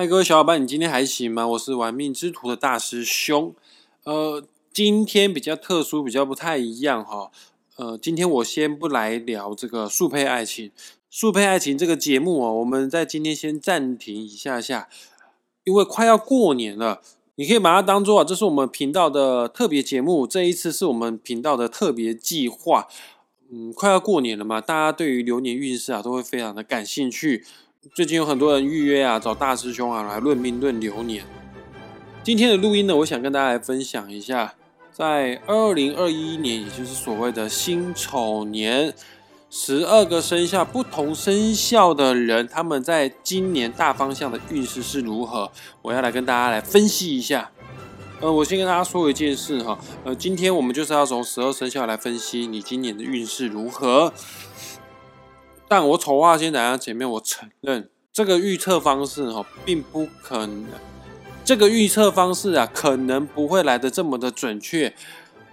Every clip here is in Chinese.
嗨，各位小伙伴，你今天还行吗？我是玩命之徒的大师兄。呃，今天比较特殊，比较不太一样哈。呃，今天我先不来聊这个速配爱情，速配爱情这个节目哦，我们在今天先暂停一下下，因为快要过年了，你可以把它当做啊这是我们频道的特别节目，这一次是我们频道的特别计划。嗯，快要过年了嘛，大家对于流年运势啊，都会非常的感兴趣。最近有很多人预约啊，找大师兄啊来论命论流年。今天的录音呢，我想跟大家来分享一下，在二零二一年，也就是所谓的辛丑年，十二个生肖不同生肖的人，他们在今年大方向的运势是如何？我要来跟大家来分析一下。呃，我先跟大家说一件事哈，呃，今天我们就是要从十二生肖来分析你今年的运势如何。但我丑话先讲在前面，我承认这个预测方式哈，并不可能。这个预测方式啊，可能不会来的这么的准确。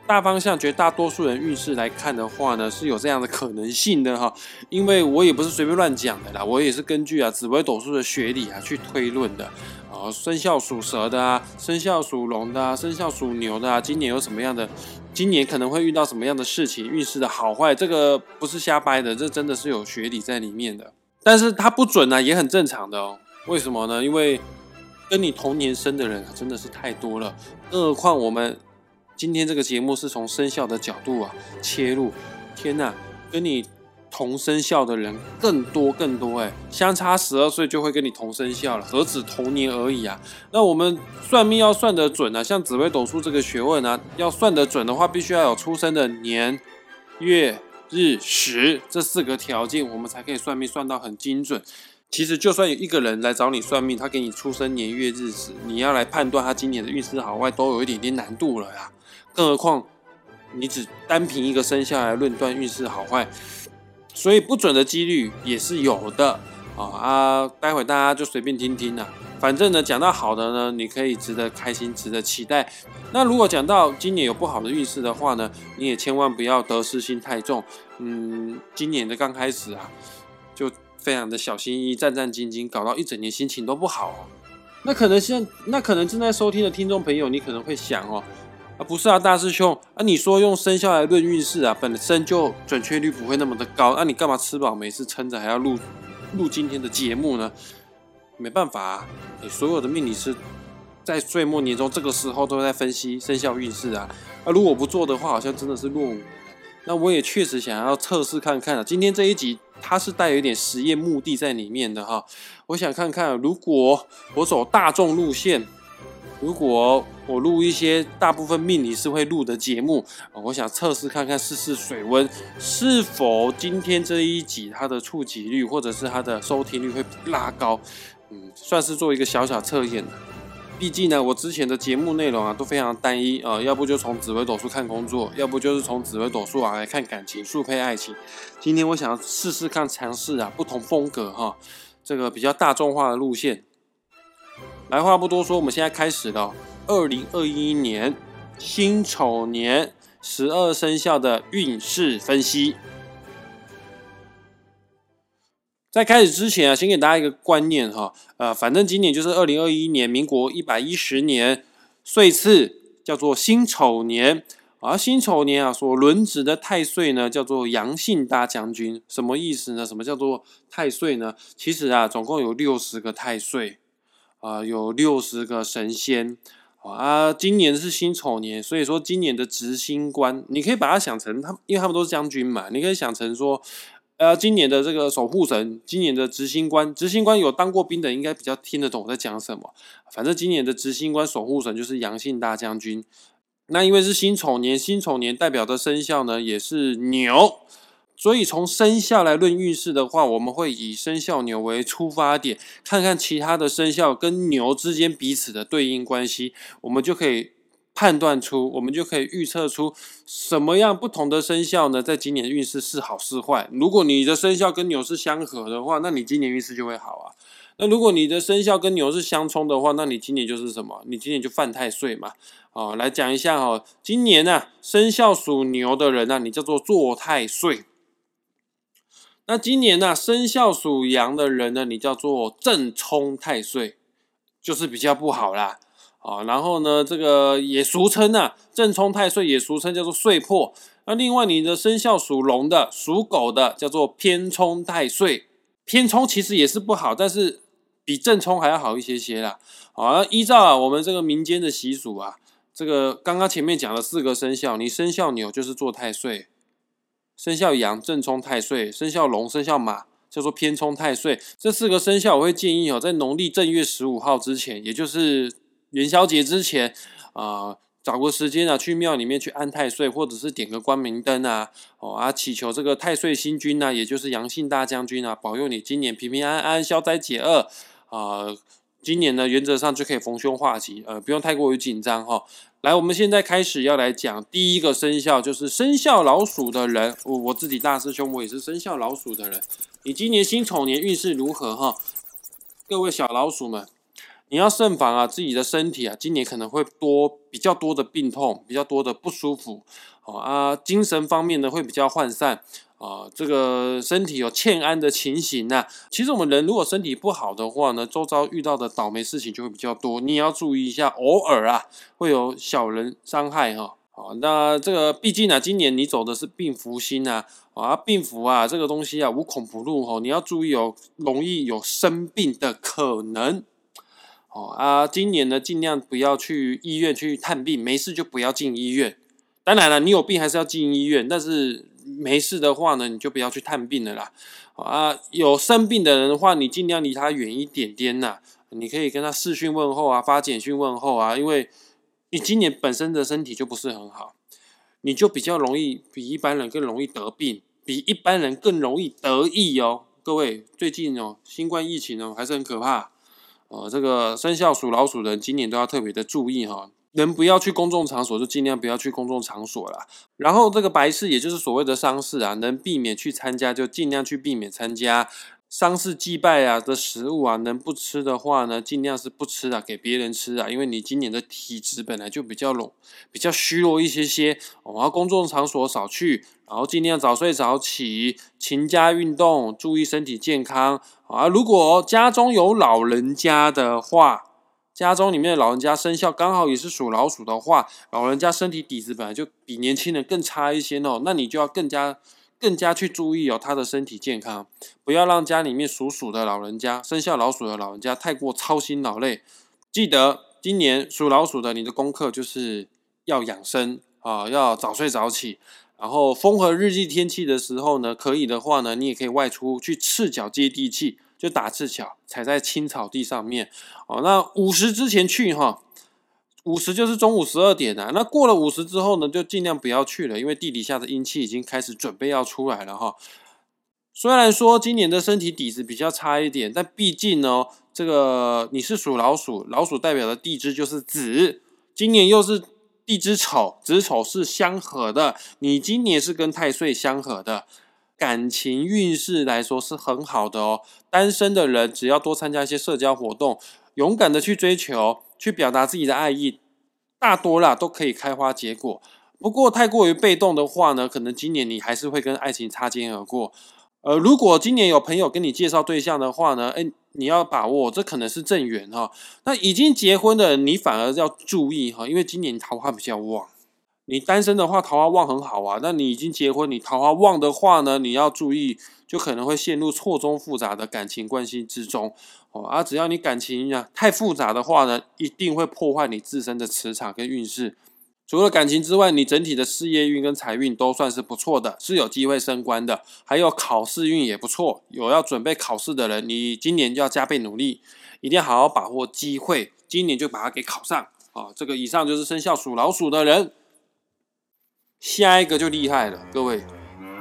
大方向，绝大多数人运势来看的话呢，是有这样的可能性的哈。因为我也不是随便乱讲的啦，我也是根据啊紫微斗数的学理啊去推论的啊。生肖属蛇的啊，生肖属龙的啊，生肖属牛的啊，今年有什么样的？今年可能会遇到什么样的事情？运势的好坏，这个不是瞎掰的，这真的是有学理在里面的。但是它不准呢，也很正常的哦。为什么呢？因为跟你同年生的人真的是太多了，更何况我们今天这个节目是从生肖的角度啊切入。天呐，跟你。同生肖的人更多更多哎，相差十二岁就会跟你同生肖了，何止同年而已啊？那我们算命要算得准呢，像紫微斗数这个学问呢，要算得准的话，必须要有出生的年、月、日、时这四个条件，我们才可以算命算到很精准。其实就算有一个人来找你算命，他给你出生年月日时，你要来判断他今年的运势好坏，都有一点点难度了呀。更何况你只单凭一个生肖来论断运势好坏。所以不准的几率也是有的啊啊！待会大家就随便听听啦。反正呢，讲到好的呢，你可以值得开心，值得期待。那如果讲到今年有不好的运势的话呢，你也千万不要得失心太重。嗯，今年的刚开始啊，就非常的小心翼翼、战战兢兢，搞到一整年心情都不好。哦那可能现那可能正在收听的听众朋友，你可能会想哦。啊，不是啊，大师兄啊，你说用生肖来论运势啊，本身就准确率不会那么的高，那你干嘛吃饱没事撑着还要录录今天的节目呢？没办法啊，你所有的命理师在岁末年终这个时候都在分析生肖运势啊，啊，如果不做的话，好像真的是落伍。那我也确实想要测试看看啊，今天这一集它是带有一点实验目的在里面的哈，我想看看如果我走大众路线。如果我录一些大部分命理是会录的节目，我想测试看看试试水温，是否今天这一集它的触及率或者是它的收听率会拉高，嗯，算是做一个小小测验毕竟呢，我之前的节目内容啊都非常单一啊，要不就从紫微斗数看工作，要不就是从紫微斗数啊来看感情、速配爱情。今天我想要试试看，尝试啊不同风格哈，这个比较大众化的路线。来话不多说，我们现在开始了。二零二一年辛丑年十二生肖的运势分析。在开始之前啊，先给大家一个观念哈，呃，反正今年就是二零二一年，民国一百一十年，岁次叫做辛丑年，而辛丑年啊，所轮值的太岁呢，叫做阳性大将军。什么意思呢？什么叫做太岁呢？其实啊，总共有六十个太岁。啊，有六十个神仙啊！今年是辛丑年，所以说今年的执行官，你可以把它想成他，因为他们都是将军嘛，你可以想成说，呃，今年的这个守护神，今年的执行官，执行官有当过兵的，应该比较听得懂我在讲什么。反正今年的执行官守护神就是阳性大将军。那因为是辛丑年，辛丑年代表的生肖呢也是牛。所以从生肖来论运势的话，我们会以生肖牛为出发点，看看其他的生肖跟牛之间彼此的对应关系，我们就可以判断出，我们就可以预测出什么样不同的生肖呢，在今年运势是好是坏。如果你的生肖跟牛是相合的话，那你今年运势就会好啊。那如果你的生肖跟牛是相冲的话，那你今年就是什么？你今年就犯太岁嘛。哦，来讲一下哈，今年呢，生肖属牛的人呢，你叫做坐太岁。那今年呢，生肖属羊的人呢，你叫做正冲太岁就是比较不好啦。啊，然后呢，这个也俗称啊，正冲太岁也俗称叫做岁破。那另外你的生肖属龙的、属狗的叫做偏冲太岁，偏冲其实也是不好，但是比正冲还要好一些些啦。好，依照啊我们这个民间的习俗啊，这个刚刚前面讲了四个生肖，你生肖牛就是做太岁，生肖羊正冲太岁，生肖龙、生肖马叫做偏冲太岁。这四个生肖我会建议哦，在农历正月十五号之前，也就是元宵节之前啊。找个时间啊，去庙里面去安太岁，或者是点个光明灯啊，哦啊，祈求这个太岁星君啊，也就是阳性大将军啊，保佑你今年平平安安、消灾解厄啊。今年呢，原则上就可以逢凶化吉，呃，不用太过于紧张哈。来，我们现在开始要来讲第一个生肖，就是生肖老鼠的人。我我自己大师兄，我也是生肖老鼠的人。你今年辛丑年运势如何哈？各位小老鼠们。你要慎防啊，自己的身体啊，今年可能会多比较多的病痛，比较多的不舒服，哦啊，精神方面呢会比较涣散啊，这个身体有欠安的情形呐。其实我们人如果身体不好的话呢，周遭遇到的倒霉事情就会比较多，你也要注意一下，偶尔啊会有小人伤害哈。好，那这个毕竟呢，今年你走的是病符星呐，啊，病符啊这个东西啊无孔不入哈，你要注意哦，容易有生病的可能。哦啊，今年呢，尽量不要去医院去探病，没事就不要进医院。当然了，你有病还是要进医院，但是没事的话呢，你就不要去探病了啦。啊，有生病的人的话，你尽量离他远一点点呐。你可以跟他视讯问候啊，发简讯问候啊，因为你今年本身的身体就不是很好，你就比较容易比一般人更容易得病，比一般人更容易得意哦。各位，最近哦，新冠疫情哦，还是很可怕。呃，这个生肖属老鼠的人今年都要特别的注意哈，能不要去公众场所就尽量不要去公众场所了。然后这个白事，也就是所谓的丧事啊，能避免去参加就尽量去避免参加。丧事祭拜啊的食物啊，能不吃的话呢，尽量是不吃啊，给别人吃啊。因为你今年的体质本来就比较弱，比较虚弱一些些，然后公众场所少去，然后尽量早睡早起，勤加运动，注意身体健康啊。如果家中有老人家的话，家中里面的老人家生肖刚好也是属老鼠的话，老人家身体底子本来就比年轻人更差一些哦，那你就要更加。更加去注意哦，他的身体健康，不要让家里面属鼠的老人家、生肖老鼠的老人家太过操心劳累。记得今年属老鼠的，你的功课就是要养生啊，要早睡早起。然后风和日丽天气的时候呢，可以的话呢，你也可以外出去赤脚接地气，就打赤脚，踩在青草地上面。哦，那午时之前去哈。五十就是中午十二点啊，那过了午时之后呢，就尽量不要去了，因为地底下的阴气已经开始准备要出来了哈。虽然说今年的身体底子比较差一点，但毕竟呢，这个你是属老鼠，老鼠代表的地支就是子，今年又是地支丑，子丑是相合的，你今年是跟太岁相合的，感情运势来说是很好的哦。单身的人只要多参加一些社交活动，勇敢的去追求。去表达自己的爱意，大多啦都可以开花结果。不过太过于被动的话呢，可能今年你还是会跟爱情擦肩而过。呃，如果今年有朋友跟你介绍对象的话呢，哎，你要把握，这可能是正缘哈。那已经结婚的你反而要注意哈，因为今年桃花比较旺。你单身的话，桃花旺很好啊。那你已经结婚，你桃花旺的话呢，你要注意，就可能会陷入错综复杂的感情关系之中哦。啊，只要你感情呀太复杂的话呢，一定会破坏你自身的磁场跟运势。除了感情之外，你整体的事业运跟财运都算是不错的，是有机会升官的。还有考试运也不错，有要准备考试的人，你今年就要加倍努力，一定要好好把握机会，今年就把它给考上啊。这个以上就是生肖属老鼠的人。下一个就厉害了，各位。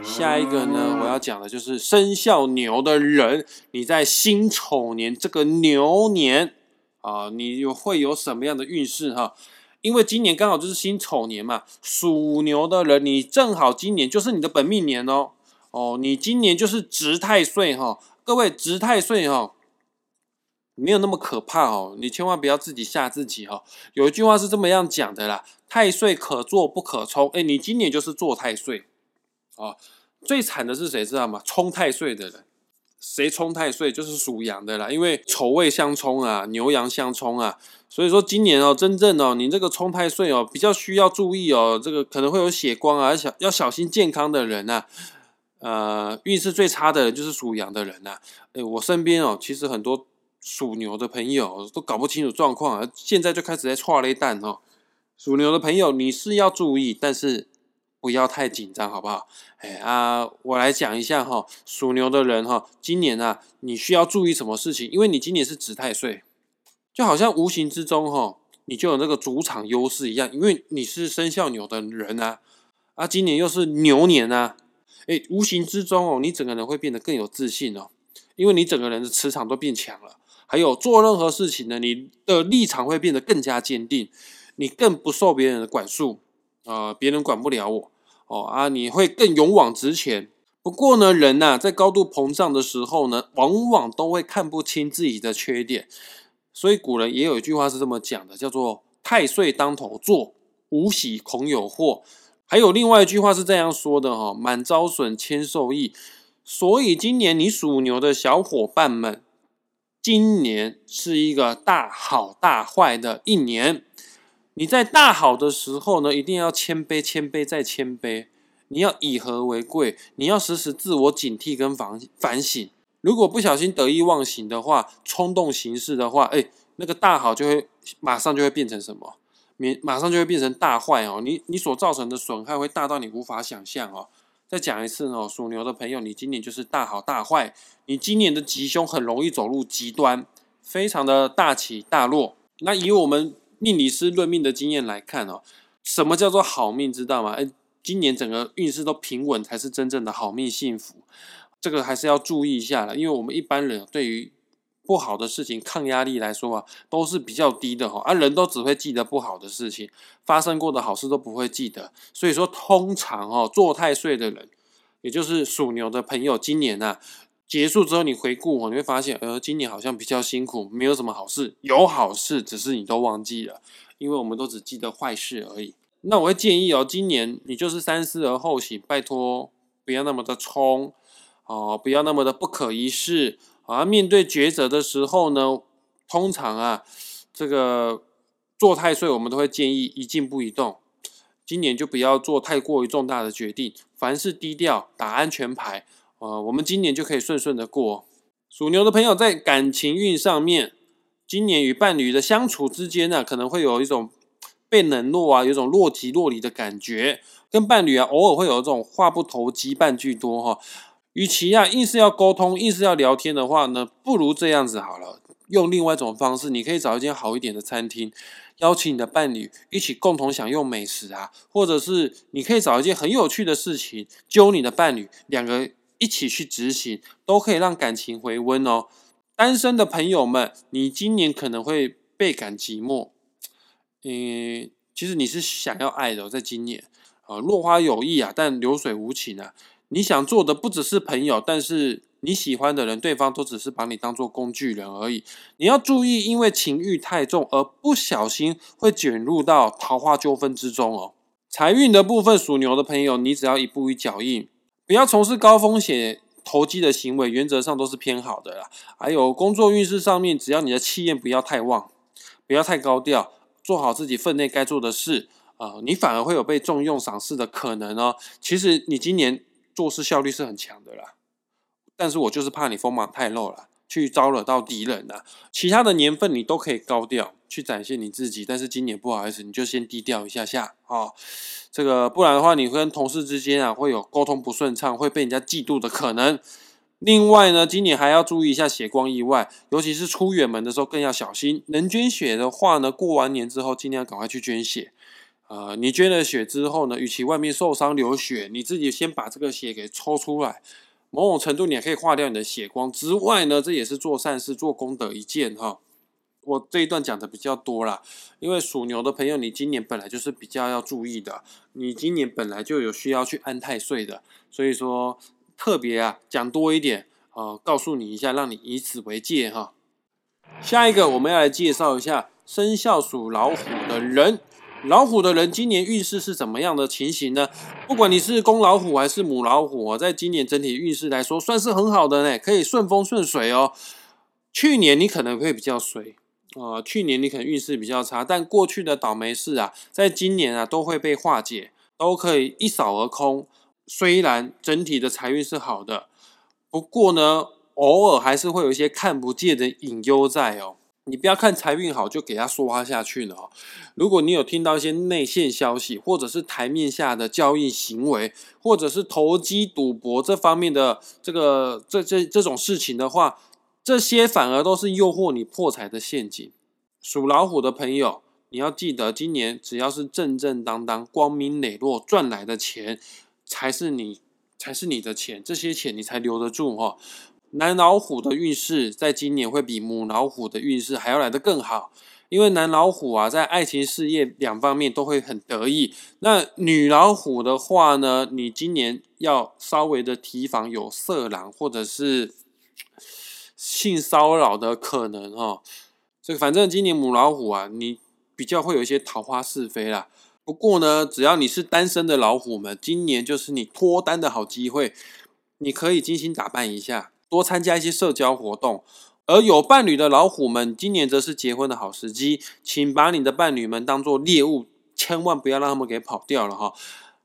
下一个呢，我要讲的就是生肖牛的人，你在辛丑年这个牛年啊，你有会有什么样的运势哈？因为今年刚好就是辛丑年嘛，属牛的人，你正好今年就是你的本命年哦。哦，你今年就是值太岁哈，各位值太岁哈。没有那么可怕哦，你千万不要自己吓自己哈。有一句话是这么样讲的啦：“太岁可坐不可冲。”哎，你今年就是坐太岁啊。最惨的是谁知道吗？冲太岁的人。谁冲太岁就是属羊的啦，因为丑未相冲啊，牛羊相冲啊，所以说今年哦，真正哦，你这个冲太岁哦，比较需要注意哦，这个可能会有血光啊，小要小心健康的人呐，呃，运势最差的人就是属羊的人呐。哎，我身边哦，其实很多属牛的朋友都搞不清楚状况啊，现在就开始在错雷蛋哦。属牛的朋友，你是要注意，但是。不要太紧张，好不好？哎啊，我来讲一下哈，属牛的人哈，今年啊，你需要注意什么事情？因为你今年是子太岁，就好像无形之中哈，你就有那个主场优势一样，因为你是生肖牛的人啊，啊，今年又是牛年啊，哎，无形之中哦，你整个人会变得更有自信哦，因为你整个人的磁场都变强了，还有做任何事情呢，你的立场会变得更加坚定，你更不受别人的管束，呃，别人管不了我。哦啊，你会更勇往直前。不过呢，人呐，在高度膨胀的时候呢，往往都会看不清自己的缺点。所以古人也有一句话是这么讲的，叫做“太岁当头坐，无喜恐有祸”。还有另外一句话是这样说的哈：“满招损，谦受益。”所以今年你属牛的小伙伴们，今年是一个大好大坏的一年。你在大好的时候呢，一定要谦卑，谦卑再谦卑。你要以和为贵，你要时时自我警惕跟反反省。如果不小心得意忘形的话，冲动行事的话，哎，那个大好就会马上就会变成什么？马马上就会变成大坏哦。你你所造成的损害会大到你无法想象哦。再讲一次哦，属牛的朋友，你今年就是大好大坏。你今年的吉凶很容易走入极端，非常的大起大落。那以我们。命理师论命的经验来看哦，什么叫做好命？知道吗？哎，今年整个运势都平稳，才是真正的好命幸福。这个还是要注意一下了，因为我们一般人对于不好的事情抗压力来说啊，都是比较低的哈。啊，人都只会记得不好的事情，发生过的好事都不会记得。所以说，通常哦，做太岁的人，也就是属牛的朋友，今年啊。结束之后，你回顾哦，你会发现，呃，今年好像比较辛苦，没有什么好事，有好事，只是你都忘记了，因为我们都只记得坏事而已。那我会建议哦，今年你就是三思而后行，拜托不要那么的冲哦，不要那么的不可一世啊。面对抉择的时候呢，通常啊，这个做太岁，我们都会建议一静不移动。今年就不要做太过于重大的决定，凡事低调，打安全牌。呃，我们今年就可以顺顺的过。属牛的朋友在感情运上面，今年与伴侣的相处之间呢，可能会有一种被冷落啊，有一种若即若离的感觉。跟伴侣啊，偶尔会有这种话不投机半句多哈。与其啊硬是要沟通，硬是要聊天的话呢，不如这样子好了，用另外一种方式，你可以找一间好一点的餐厅，邀请你的伴侣一起共同享用美食啊，或者是你可以找一件很有趣的事情，揪你的伴侣两个。一起去执行，都可以让感情回温哦。单身的朋友们，你今年可能会倍感寂寞。嗯，其实你是想要爱的，在今年啊，落花有意啊，但流水无情啊。你想做的不只是朋友，但是你喜欢的人，对方都只是把你当做工具人而已。你要注意，因为情欲太重而不小心会卷入到桃花纠纷之中哦。财运的部分，属牛的朋友，你只要一步一脚印。不要从事高风险投机的行为，原则上都是偏好的啦。还有工作运势上面，只要你的气焰不要太旺，不要太高调，做好自己分内该做的事，啊，你反而会有被重用赏识的可能哦。其实你今年做事效率是很强的啦，但是我就是怕你锋芒太露了。去招惹到敌人了，其他的年份你都可以高调去展现你自己，但是今年不好意思，你就先低调一下下啊。这个不然的话，你跟同事之间啊会有沟通不顺畅，会被人家嫉妒的可能。另外呢，今年还要注意一下血光意外，尤其是出远门的时候更要小心。能捐血的话呢，过完年之后尽量赶快去捐血。呃，你捐了血之后呢，与其外面受伤流血，你自己先把这个血给抽出来。某种程度，你也可以化掉你的血光之外呢，这也是做善事、做功德一件哈。我这一段讲的比较多啦，因为属牛的朋友，你今年本来就是比较要注意的，你今年本来就有需要去安太岁的，所以说特别啊讲多一点啊，告诉你一下，让你以此为戒哈。下一个我们要来介绍一下生肖属老虎的人，老虎的人今年运势是怎么样的情形呢？不管你是公老虎还是母老虎，在今年整体运势来说，算是很好的呢，可以顺风顺水哦。去年你可能会比较衰啊，去年你可能运势比较差，但过去的倒霉事啊，在今年啊都会被化解，都可以一扫而空。虽然整体的财运是好的，不过呢，偶尔还是会有一些看不见的隐忧在哦。你不要看财运好就给他说下去了哦。如果你有听到一些内线消息，或者是台面下的交易行为，或者是投机赌博这方面的这个这这这种事情的话，这些反而都是诱惑你破财的陷阱。属老虎的朋友，你要记得，今年只要是正正当当、光明磊落赚来的钱，才是你才是你的钱，这些钱你才留得住哈。男老虎的运势在今年会比母老虎的运势还要来得更好，因为男老虎啊，在爱情事业两方面都会很得意。那女老虎的话呢，你今年要稍微的提防有色狼或者是性骚扰的可能哦。这个反正今年母老虎啊，你比较会有一些桃花是非啦。不过呢，只要你是单身的老虎们，今年就是你脱单的好机会，你可以精心打扮一下。多参加一些社交活动，而有伴侣的老虎们，今年则是结婚的好时机，请把你的伴侣们当做猎物，千万不要让他们给跑掉了哈。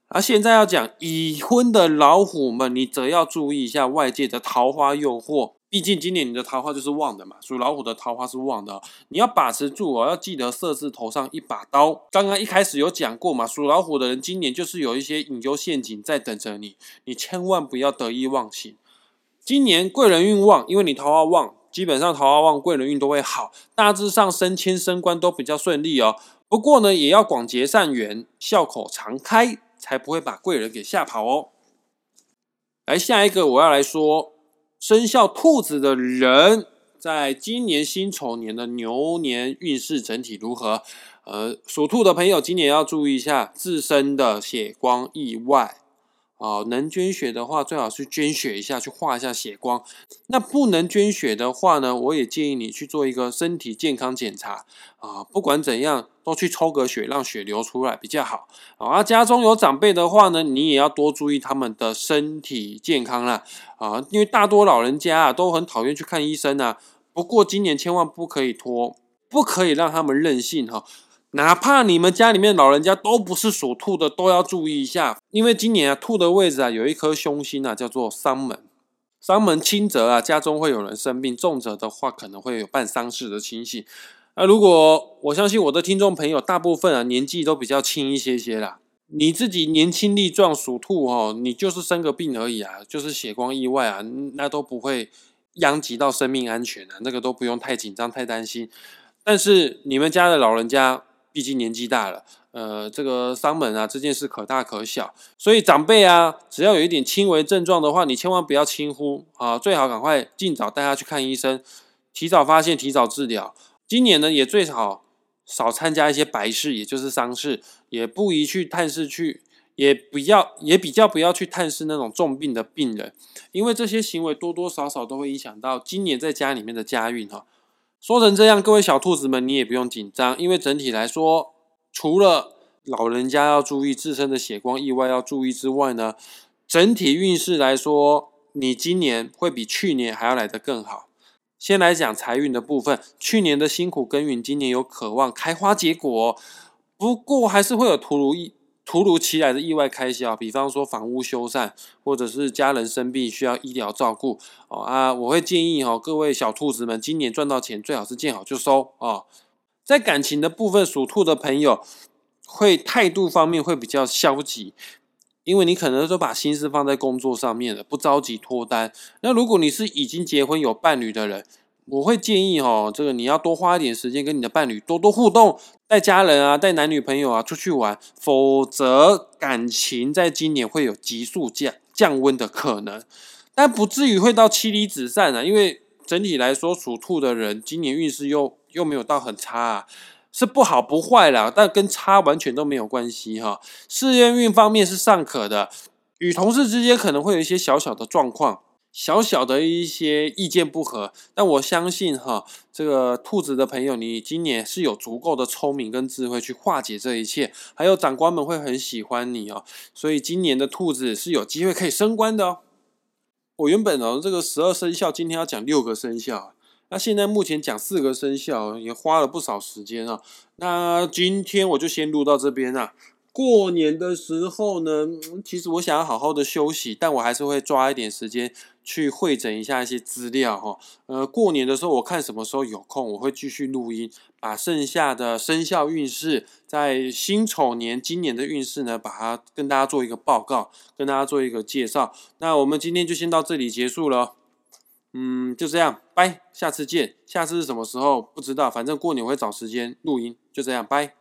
而现在要讲已婚的老虎们，你则要注意一下外界的桃花诱惑，毕竟今年你的桃花就是旺的嘛，属老虎的桃花是旺的，你要把持住哦，要记得设置头上一把刀。刚刚一开始有讲过嘛，属老虎的人今年就是有一些引诱陷阱在等着你，你千万不要得意忘形。今年贵人运旺，因为你桃花旺，基本上桃花旺，贵人运都会好，大致上升迁升官都比较顺利哦。不过呢，也要广结善缘，笑口常开，才不会把贵人给吓跑哦。来下一个，我要来说生肖兔子的人，在今年辛丑年的牛年运势整体如何？呃，属兔的朋友今年要注意一下自身的血光意外。哦，能捐血的话，最好是捐血一下，去化一下血光。那不能捐血的话呢，我也建议你去做一个身体健康检查啊。不管怎样，都去抽个血，让血流出来比较好。啊，家中有长辈的话呢，你也要多注意他们的身体健康啦。啊，因为大多老人家啊都很讨厌去看医生啊。不过今年千万不可以拖，不可以让他们任性哈。哪怕你们家里面老人家都不是属兔的，都要注意一下，因为今年啊，兔的位置啊有一颗凶星啊，叫做丧门。丧门轻则啊，家中会有人生病；重则的话，可能会有办丧事的情形。那如果我相信我的听众朋友大部分啊年纪都比较轻一些些啦，你自己年轻力壮属兔哦，你就是生个病而已啊，就是血光意外啊，那都不会殃及到生命安全啊，那个都不用太紧张、太担心。但是你们家的老人家，毕竟年纪大了，呃，这个伤门啊，这件事可大可小，所以长辈啊，只要有一点轻微症状的话，你千万不要轻忽啊，最好赶快尽早带他去看医生，提早发现，提早治疗。今年呢，也最好少参加一些白事，也就是丧事，也不宜去探视去，也不要，也比较不要去探视那种重病的病人，因为这些行为多多少少都会影响到今年在家里面的家运哈。说成这样，各位小兔子们，你也不用紧张，因为整体来说，除了老人家要注意自身的血光意外要注意之外呢，整体运势来说，你今年会比去年还要来得更好。先来讲财运的部分，去年的辛苦耕耘，今年有渴望开花结果，不过还是会有突如意。突如其来的意外开销，比方说房屋修缮，或者是家人生病需要医疗照顾哦啊，我会建议哈各位小兔子们，今年赚到钱最好是见好就收啊。在感情的部分，属兔的朋友会态度方面会比较消极，因为你可能都把心思放在工作上面了，不着急脱单。那如果你是已经结婚有伴侣的人，我会建议哈，这个你要多花一点时间跟你的伴侣多多互动，带家人啊，带男女朋友啊出去玩，否则感情在今年会有急速降降温的可能，但不至于会到妻离子散啊。因为整体来说，属兔的人今年运势又又没有到很差，啊，是不好不坏啦，但跟差完全都没有关系哈。事业运方面是尚可的，与同事之间可能会有一些小小的状况。小小的一些意见不合，但我相信哈，这个兔子的朋友，你今年是有足够的聪明跟智慧去化解这一切，还有长官们会很喜欢你哦，所以今年的兔子是有机会可以升官的哦。我原本哦，这个十二生肖今天要讲六个生肖，那现在目前讲四个生肖也花了不少时间啊。那今天我就先录到这边啊。过年的时候呢，其实我想要好好的休息，但我还是会抓一点时间去会诊一下一些资料哈。呃，过年的时候我看什么时候有空，我会继续录音，把剩下的生肖运势，在辛丑年今年的运势呢，把它跟大家做一个报告，跟大家做一个介绍。那我们今天就先到这里结束了，嗯，就这样，拜，下次见。下次是什么时候不知道，反正过年我会找时间录音，就这样，拜。